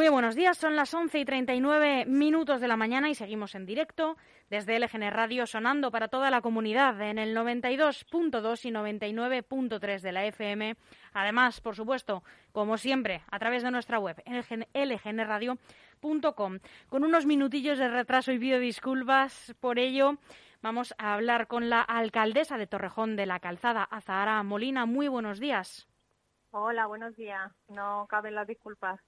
Muy buenos días, son las 11 y 39 minutos de la mañana y seguimos en directo desde LGN Radio sonando para toda la comunidad en el 92.2 y 99.3 de la FM. Además, por supuesto, como siempre, a través de nuestra web lgnradio.com. Con unos minutillos de retraso y pido disculpas por ello. Vamos a hablar con la alcaldesa de Torrejón de la Calzada, Azahara Molina. Muy buenos días. Hola, buenos días. No caben las disculpas.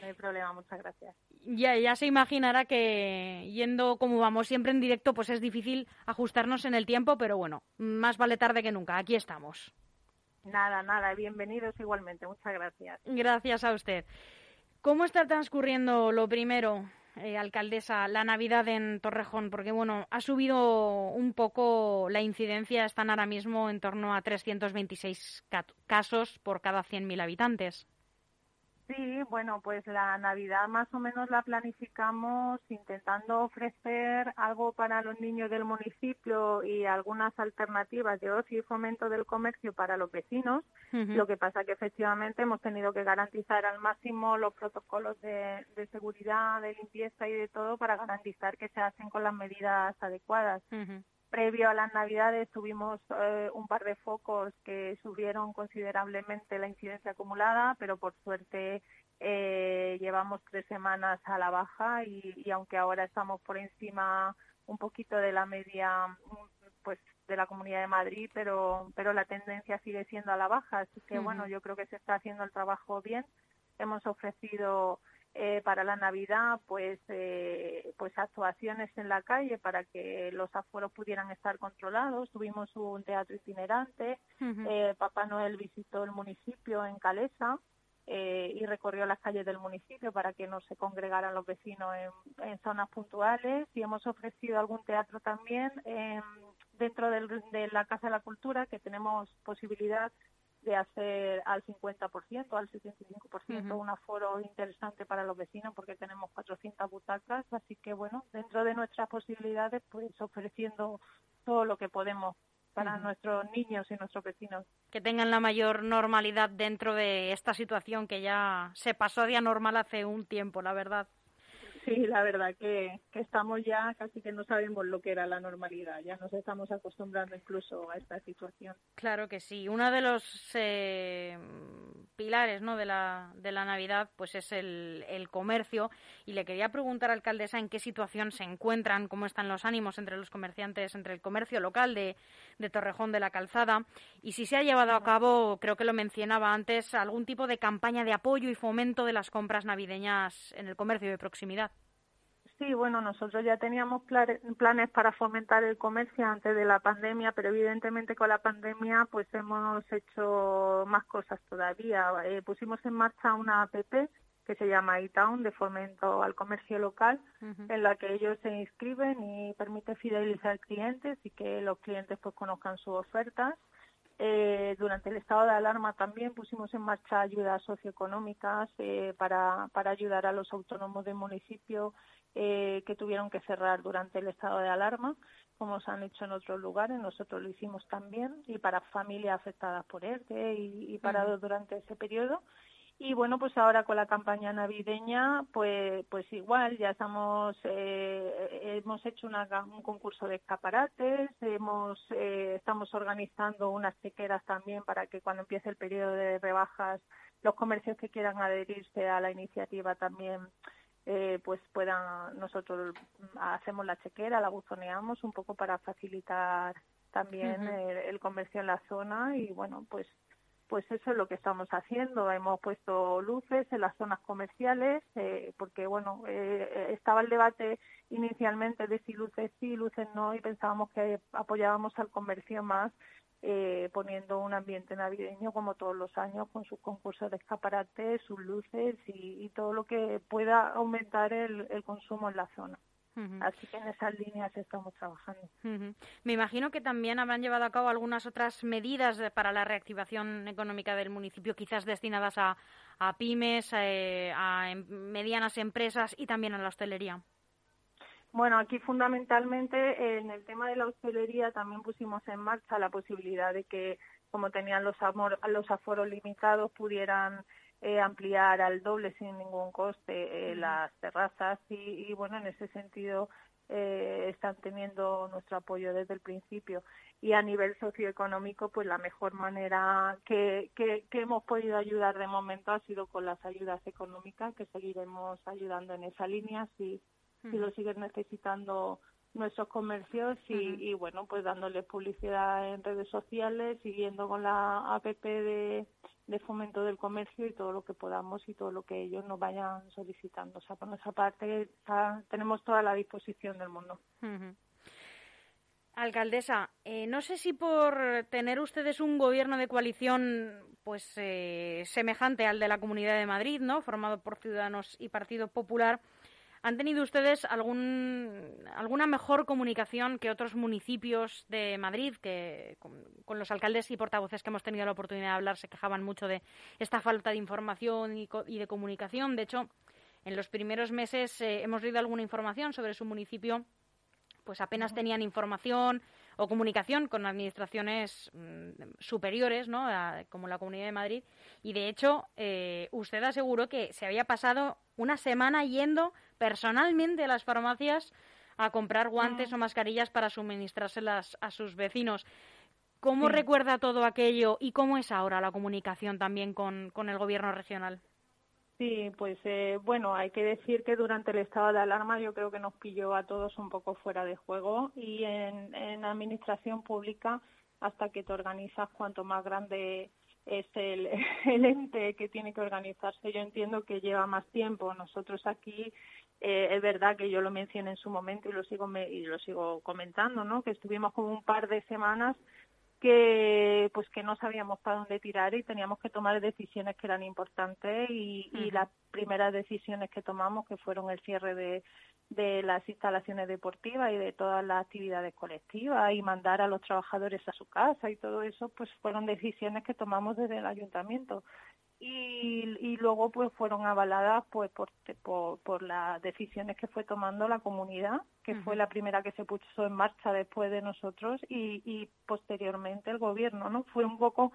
No hay problema, muchas gracias. Ya, ya se imaginará que yendo como vamos siempre en directo, pues es difícil ajustarnos en el tiempo, pero bueno, más vale tarde que nunca. Aquí estamos. Nada, nada, bienvenidos igualmente. Muchas gracias. Gracias a usted. ¿Cómo está transcurriendo lo primero, eh, alcaldesa, la Navidad en Torrejón? Porque, bueno, ha subido un poco la incidencia, están ahora mismo en torno a 326 casos por cada 100.000 habitantes. Sí, bueno, pues la Navidad más o menos la planificamos intentando ofrecer algo para los niños del municipio y algunas alternativas de ocio y fomento del comercio para los vecinos. Lo que pasa que efectivamente hemos tenido que garantizar al máximo los protocolos de, seguridad, de limpieza y de todo para garantizar que se hacen con las medidas adecuadas previo a las Navidades tuvimos eh, un par de focos que subieron considerablemente la incidencia acumulada, pero por suerte eh, llevamos tres semanas a la baja y, aunque ahora estamos por encima un poquito de la media pues de la Comunidad de Madrid, pero pero la tendencia sigue siendo a la baja, así que bueno, yo creo que se está haciendo el trabajo bien. Hemos ofrecido eh, para la Navidad, pues, eh, pues actuaciones en la calle para que los aforos pudieran estar controlados. Tuvimos un teatro itinerante. eh, Papá Noel visitó el municipio en Calesa eh, y recorrió las calles del municipio para que no se congregaran los vecinos en, en zonas puntuales. Y hemos ofrecido algún teatro también dentro del, de la Casa de la Cultura, que tenemos posibilidad de hacer al 50%, al 75% un aforo interesante para los vecinos porque tenemos 400 butacas, así que bueno, dentro de nuestras posibilidades, pues ofreciendo todo lo que podemos para nuestros niños y nuestros vecinos. Que tengan la mayor normalidad dentro de esta situación que ya se pasó a día normal hace un tiempo, la verdad. Sí, la verdad que, estamos ya casi que no sabemos lo que era la normalidad, ya nos estamos acostumbrando incluso a esta situación. Claro que sí, uno de los eh, pilares ¿no? de, la, de la Navidad pues es el, el comercio y le quería preguntar, alcaldesa, en qué situación se encuentran, cómo están los ánimos entre los comerciantes, entre el comercio local de, de Torrejón de la Calzada y si se ha llevado a cabo, creo que lo mencionaba antes, algún tipo de campaña de apoyo y fomento de las compras navideñas en el comercio de proximidad. Sí, bueno, nosotros ya teníamos planes para fomentar el comercio antes de la pandemia, pero evidentemente con la pandemia pues hemos hecho más cosas todavía. Eh, pusimos en marcha una app que se llama eTown de fomento al comercio local, en la que ellos se inscriben y permite fidelizar clientes y que los clientes pues conozcan sus ofertas. Eh, durante el estado de alarma también pusimos en marcha ayudas socioeconómicas eh, para, para ayudar a los autónomos del municipio eh, que tuvieron que cerrar durante el estado de alarma, como se han hecho en otros lugares, nosotros lo hicimos también, y para familias afectadas por ERTE y, y parados durante ese periodo. Y bueno, pues ahora con la campaña navideña, pues, pues igual, ya estamos, eh, hemos hecho un concurso de escaparates, hemos, eh, estamos organizando unas chequeras también para que cuando empiece el periodo de rebajas, los comercios que quieran adherirse a la iniciativa también eh, pues puedan, nosotros hacemos la chequera, la buzoneamos un poco para facilitar también el, comercio en la zona y bueno, pues pues eso es lo que estamos haciendo. Hemos puesto luces en las zonas comerciales, eh, porque bueno, eh, estaba el debate inicialmente de si luces sí, luces no, y pensábamos que apoyábamos al comercio más eh, poniendo un ambiente navideño como todos los años con sus concursos de escaparates, sus luces y, todo lo que pueda aumentar el, consumo en la zona. Así que en esas líneas estamos trabajando. Me imagino que también habrán llevado a cabo algunas otras medidas para la reactivación económica del municipio, quizás destinadas a, pymes, eh, a em, medianas empresas y también a la hostelería. Bueno, aquí fundamentalmente en el tema de la hostelería también pusimos en marcha la posibilidad de que, como tenían los, los aforos limitados, pudieran eh, ampliar al doble sin ningún coste eh, las terrazas y, bueno, en ese sentido eh, están teniendo nuestro apoyo desde el principio. Y a nivel socioeconómico, pues la mejor manera que, que, hemos podido ayudar de momento ha sido con las ayudas económicas, que seguiremos ayudando en esa línea si, si lo siguen necesitando nuestros comercios y, bueno, pues dándoles publicidad en redes sociales, siguiendo con la APP de, fomento del comercio y todo lo que podamos y todo lo que ellos nos vayan solicitando. O sea, por nuestra parte tenemos toda la disposición del mundo. Alcaldesa, eh, no sé si por tener ustedes un gobierno de coalición pues eh, semejante al de la Comunidad de Madrid, ¿no? Formado por Ciudadanos y Partido Popular, ¿Han tenido ustedes algún, alguna mejor comunicación que otros municipios de Madrid, que con, los alcaldes y portavoces que hemos tenido la oportunidad de hablar se quejaban mucho de esta falta de información y, de comunicación? De hecho, en los primeros meses eh, hemos leído alguna información sobre su municipio, pues apenas tenían información o comunicación con administraciones mm, superiores, ¿no? como la Comunidad de Madrid. Y de hecho, eh, usted aseguró que se había pasado una semana yendo personalmente a las farmacias a comprar guantes o mascarillas para suministrárselas a sus vecinos. ¿Cómo recuerda todo aquello y cómo es ahora la comunicación también con, con el gobierno regional? Sí, pues eh, bueno, hay que decir que durante el estado de alarma yo creo que nos pilló a todos un poco fuera de juego y en, en administración pública hasta que te organizas cuanto más grande es el, el ente que tiene que organizarse. Yo entiendo que lleva más tiempo. Nosotros aquí eh, es verdad que yo lo mencioné en su momento y lo sigo y lo sigo comentando, ¿no? Que estuvimos como un par de semanas que pues que no sabíamos para dónde tirar y teníamos que tomar decisiones que eran importantes y, y las primeras decisiones que tomamos que fueron el cierre de, de las instalaciones deportivas y de todas las actividades colectivas y mandar a los trabajadores a su casa y todo eso pues fueron decisiones que tomamos desde el ayuntamiento y, y luego pues fueron avaladas pues por, por, por las decisiones que fue tomando la comunidad que fue la primera que se puso en marcha después de nosotros y, y posteriormente el gobierno no fue un poco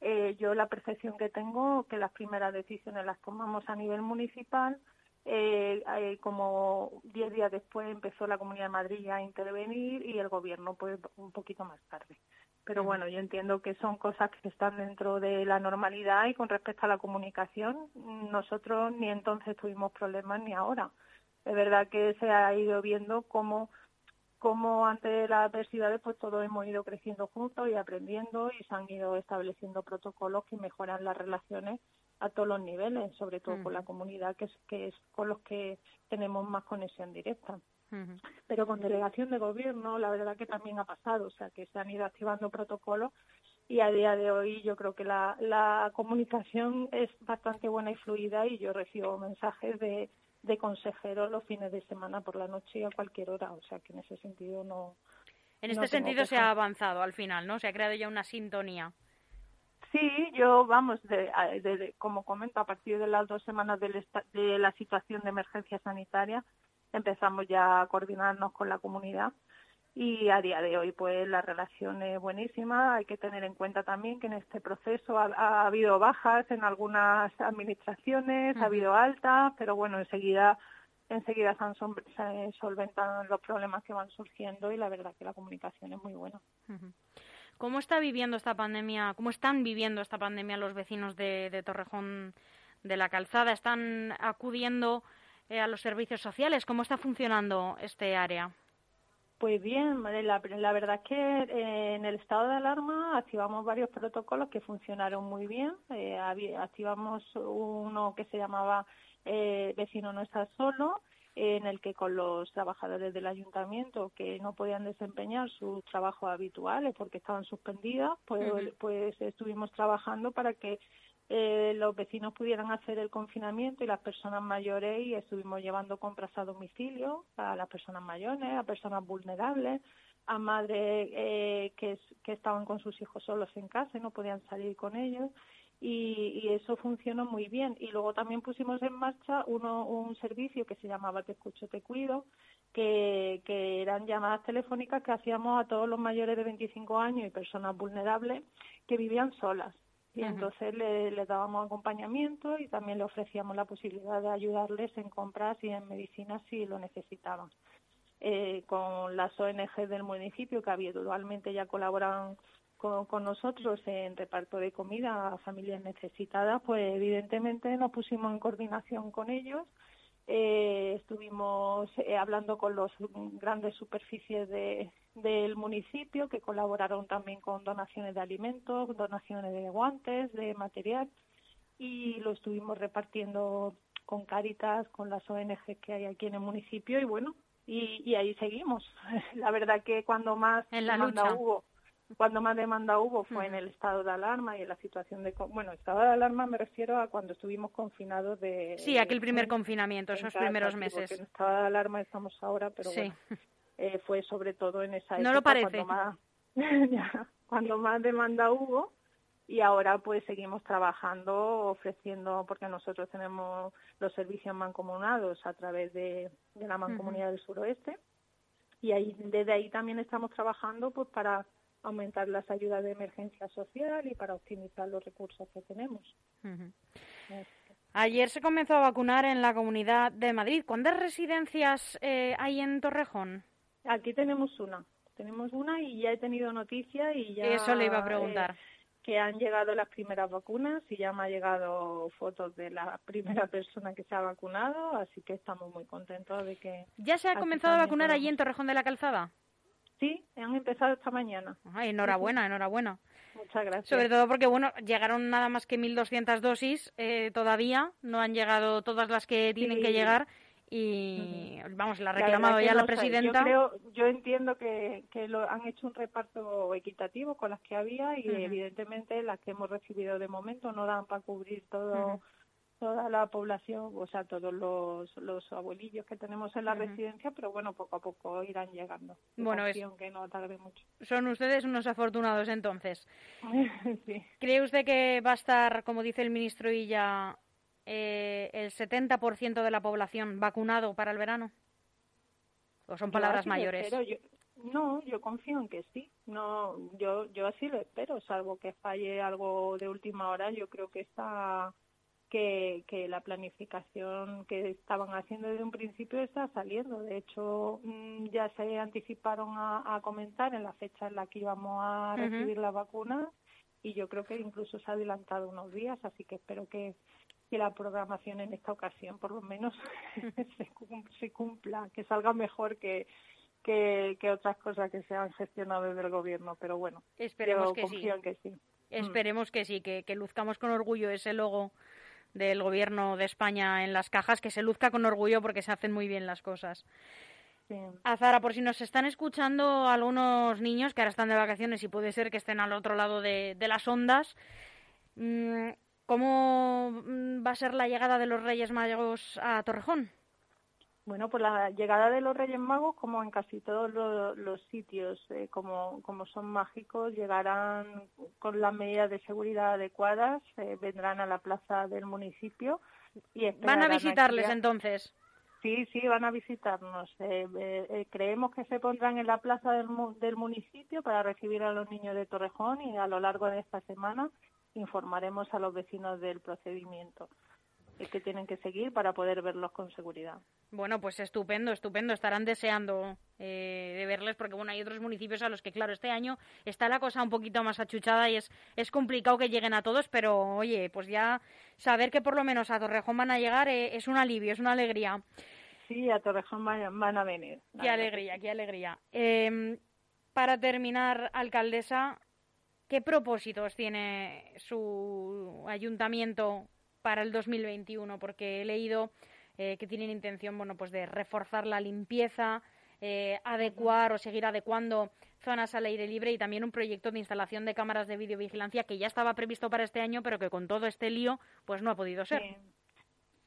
eh, yo la percepción que tengo que las primeras decisiones las tomamos a nivel municipal eh, eh, como diez días después empezó la Comunidad de Madrid a intervenir y el gobierno pues un poquito más tarde pero bueno, yo entiendo que son cosas que están dentro de la normalidad y con respecto a la comunicación, nosotros ni entonces tuvimos problemas ni ahora. Es verdad que se ha ido viendo cómo, cómo ante las adversidades pues todos hemos ido creciendo juntos y aprendiendo y se han ido estableciendo protocolos que mejoran las relaciones a todos los niveles, sobre todo con la comunidad que es, que es con los que tenemos más conexión directa. Pero con delegación de gobierno, la verdad que también ha pasado, o sea, que se han ido activando protocolos y a día de hoy yo creo que la, la comunicación es bastante buena y fluida y yo recibo mensajes de, de consejeros los fines de semana por la noche y a cualquier hora, o sea que en ese sentido no. En este sentido se ha avanzado al final, ¿no? Se ha creado ya una sintonía. Sí, yo, vamos, de, como comento, a partir de las dos semanas de la situación de emergencia sanitaria, empezamos ya a coordinarnos con la comunidad y a día de hoy pues la relación es buenísima. Hay que tener en cuenta también que en este proceso ha, habido bajas en algunas administraciones, ha habido altas, pero bueno, enseguida enseguida se, solventan los problemas que van surgiendo y la verdad que la comunicación es muy buena. ¿Cómo está viviendo esta pandemia? ¿Cómo están viviendo esta pandemia los vecinos de, de Torrejón de la Calzada? ¿Están acudiendo eh, a los servicios sociales. ¿Cómo está funcionando este área? Pues bien, la, verdad es que eh, en el estado de alarma activamos varios protocolos que funcionaron muy bien. Eh, activamos uno que se llamaba Vecino no está solo, en el que con los trabajadores del ayuntamiento que no podían desempeñar sus trabajos habituales porque estaban suspendidos, pues, pues estuvimos trabajando para que eh, los vecinos pudieran hacer el confinamiento y las personas mayores y estuvimos llevando compras a domicilio a las personas mayores, a personas vulnerables, a madres eh, que, estaban con sus hijos solos en casa y no podían salir con ellos. Y, y, eso funcionó muy bien. Y luego también pusimos en marcha uno, un servicio que se llamaba Te Escucho, Te Cuido, que, que eran llamadas telefónicas que hacíamos a todos los mayores de 25 años y personas vulnerables que vivían solas y entonces le, le, dábamos acompañamiento y también le ofrecíamos la posibilidad de ayudarles en compras y en medicinas si lo necesitaban. Eh, con las ONG del municipio que habitualmente ya colaboran con, con, nosotros en reparto de comida a familias necesitadas, pues evidentemente nos pusimos en coordinación con ellos eh, estuvimos eh, hablando con los grandes superficies de, del municipio que colaboraron también con donaciones de alimentos, donaciones de guantes, de material y lo estuvimos repartiendo con Caritas, con las ONG que hay aquí en el municipio y bueno, y, y ahí seguimos. La verdad que cuando más en la lucha. hubo cuando más demanda hubo fue en el estado de alarma y en la situación de bueno estado de alarma me refiero a cuando estuvimos confinados de sí aquel primer confinamiento esos primeros meses en estado de alarma estamos ahora pero bueno eh, fue sobre todo en esa época no lo parece cuando más cuando más demanda hubo y ahora pues seguimos trabajando ofreciendo porque nosotros tenemos los servicios mancomunados a través de, de la mancomunidad del suroeste y ahí desde ahí también estamos trabajando pues para aumentar las ayudas de emergencia social y para optimizar los recursos que tenemos. Ayer se comenzó a vacunar en la Comunidad de Madrid. ¿Cuántas residencias eh, hay en Torrejón? Aquí tenemos una. Tenemos una y ya he tenido noticia y ya. Eso le iba a preguntar. Eh, que han llegado las primeras vacunas y ya me ha llegado fotos de la primera persona que se ha vacunado, así que estamos muy contentos de que. ¿Ya se ha comenzado a vacunar allí en Torrejón de la Calzada? Sí, han empezado esta mañana. Enhorabuena, enhorabuena. Muchas gracias. Sobre todo porque, bueno, llegaron nada más que 1.200 dosis eh, todavía, no han llegado todas las que tienen que llegar y, vamos, la ha reclamado ya la presidenta. Yo, creo, yo entiendo que, que lo, han hecho un reparto equitativo con las que había y, evidentemente, las que hemos recibido de momento no dan para cubrir todo toda la población, o sea, todos los, los abuelillos que tenemos en la residencia, pero bueno, poco a poco irán llegando. Bueno, es, que no tarde mucho. Son ustedes unos afortunados entonces. sí. ¿Cree usted que va a estar, como dice el ministro Illa, eh, el 70% de la población vacunado para el verano? ¿O son palabras mayores? no, yo confío en que sí. No, yo, yo así lo espero, salvo que falle algo de última hora. Yo creo que está que, que la planificación que estaban haciendo desde un principio está saliendo. De hecho, mm, ya se anticiparon a, a comentar en la fecha en la que íbamos a recibir la vacuna y yo creo que incluso se ha adelantado unos días, así que espero que, que la programación en esta ocasión por lo menos se, cumpla, que salga mejor que, que, que, otras cosas que se han gestionado desde el gobierno, pero bueno, esperemos que confío En que sí. Esperemos que sí, que, que luzcamos con orgullo ese logo del gobierno de España en las cajas, que se luzca con orgullo porque se hacen muy bien las cosas. Sí. Azara, por si nos están escuchando algunos niños que ahora están de vacaciones y puede ser que estén al otro lado de, de las ondas, mm, ¿cómo mm, va a ser la llegada de los Reyes Magos a Torrejón? Bueno, pues la llegada de los Reyes Magos, como en casi todos los, los sitios, eh, como, como son mágicos, llegarán con las medidas de seguridad adecuadas, eh, vendrán a la plaza del municipio y van a visitarles entonces. Sí, sí, van a visitarnos. Eh, creemos que se pondrán en la plaza del, del municipio para recibir a los niños de Torrejón y a lo largo de esta semana informaremos a los vecinos del procedimiento que tienen que seguir para poder verlos con seguridad. Bueno, pues estupendo, estupendo. Estarán deseando eh, de verles porque bueno, hay otros municipios a los que, claro, este año está la cosa un poquito más achuchada y es, es complicado que lleguen a todos, pero oye, pues ya saber que por lo menos a Torrejón van a llegar eh, es un alivio, es una alegría. Sí, a Torrejón van, a venir. Qué alegría, qué alegría. Eh, para terminar, alcaldesa, ¿qué propósitos tiene su ayuntamiento para el 2021, porque he leído eh, que tienen intención, bueno, pues de reforzar la limpieza, eh, adecuar o seguir adecuando zonas al aire libre y también un proyecto de instalación de cámaras de videovigilancia que ya estaba previsto para este año, pero que con todo este lío, pues no ha podido ser.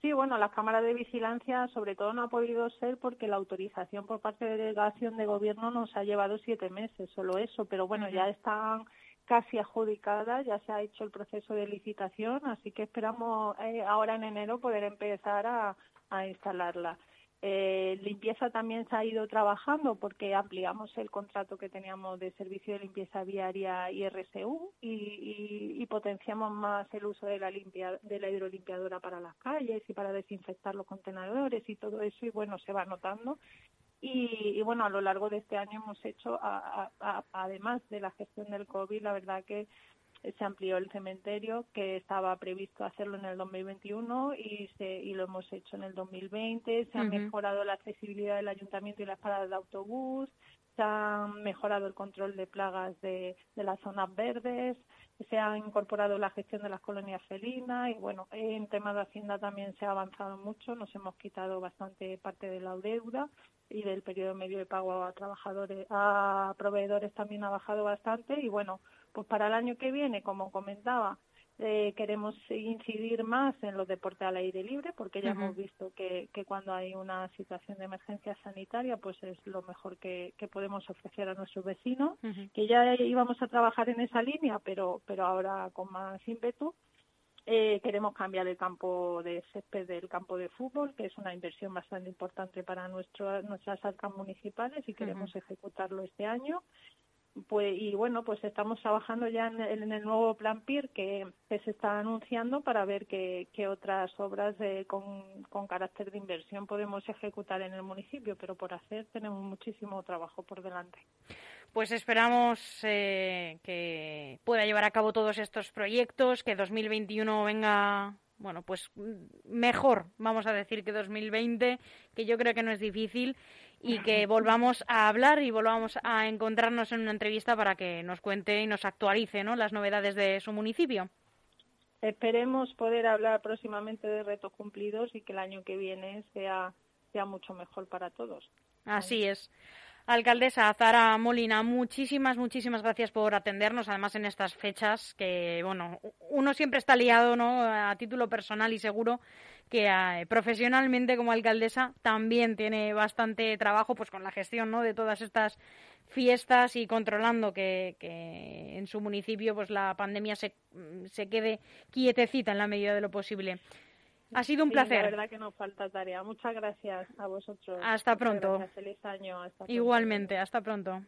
Sí. bueno, las cámaras de vigilancia sobre todo no ha podido ser porque la autorización por parte de delegación de gobierno nos ha llevado siete meses, solo eso, pero bueno, ya están casi adjudicada, ya se ha hecho el proceso de licitación, así que esperamos eh, ahora en enero poder empezar a, a instalarla. Eh, limpieza también se ha ido trabajando porque ampliamos el contrato que teníamos de servicio de limpieza viaria y RSU y, y, potenciamos más el uso de la, limpia, de la hidrolimpiadora para las calles y para desinfectar los contenedores y todo eso y bueno, se va notando. Y, bueno, a lo largo de este año hemos hecho, además de la gestión del COVID, la verdad que se amplió el cementerio que estaba previsto hacerlo en el 2021 y, se, y lo hemos hecho en el 2020. Se ha mejorado la accesibilidad del ayuntamiento y las paradas de autobús, se ha mejorado el control de plagas de, de las zonas verdes, se ha incorporado la gestión de las colonias felinas y bueno, en temas de Hacienda también se ha avanzado mucho, nos hemos quitado bastante parte de la deuda y del periodo medio de pago a trabajadores, a proveedores también ha bajado bastante. Y bueno, pues para el año que viene, como comentaba, eh, queremos incidir más en los deportes al aire libre porque ya hemos visto que, que, cuando hay una situación de emergencia sanitaria pues es lo mejor que, que podemos ofrecer a nuestros vecinos que ya íbamos a trabajar en esa línea pero pero ahora con más ímpetu eh, queremos cambiar el campo de césped del campo de fútbol, que es una inversión bastante importante para nuestro, nuestras arcas municipales y queremos ejecutarlo este año pues y bueno pues estamos trabajando ya en el, nuevo plan PIR que, se está anunciando para ver qué, otras obras con, con, carácter de inversión podemos ejecutar en el municipio pero por hacer tenemos muchísimo trabajo por delante. Pues esperamos eh, que pueda llevar a cabo todos estos proyectos que 2021 venga bueno, pues mejor, vamos a decir que 2020, que yo creo que no es difícil y que volvamos a hablar y volvamos a encontrarnos en una entrevista para que nos cuente y nos actualice ¿no? las novedades de su municipio. Esperemos poder hablar próximamente de retos cumplidos y que el año que viene sea, sea mucho mejor para todos. Así es. Alcaldesa Zara Molina, muchísimas, muchísimas gracias por atendernos, además en estas fechas que, bueno, uno siempre está liado, ¿no? A título personal y seguro que eh, profesionalmente como alcaldesa también tiene bastante trabajo pues con la gestión ¿no? de todas estas fiestas y controlando que, que en su municipio pues la pandemia se, se quede quietecita en la medida de lo posible. Ha sido un placer. La verdad que nos falta tarea. Muchas gracias a vosotros. Hasta pronto. Feliz año. Igualmente, hasta pronto.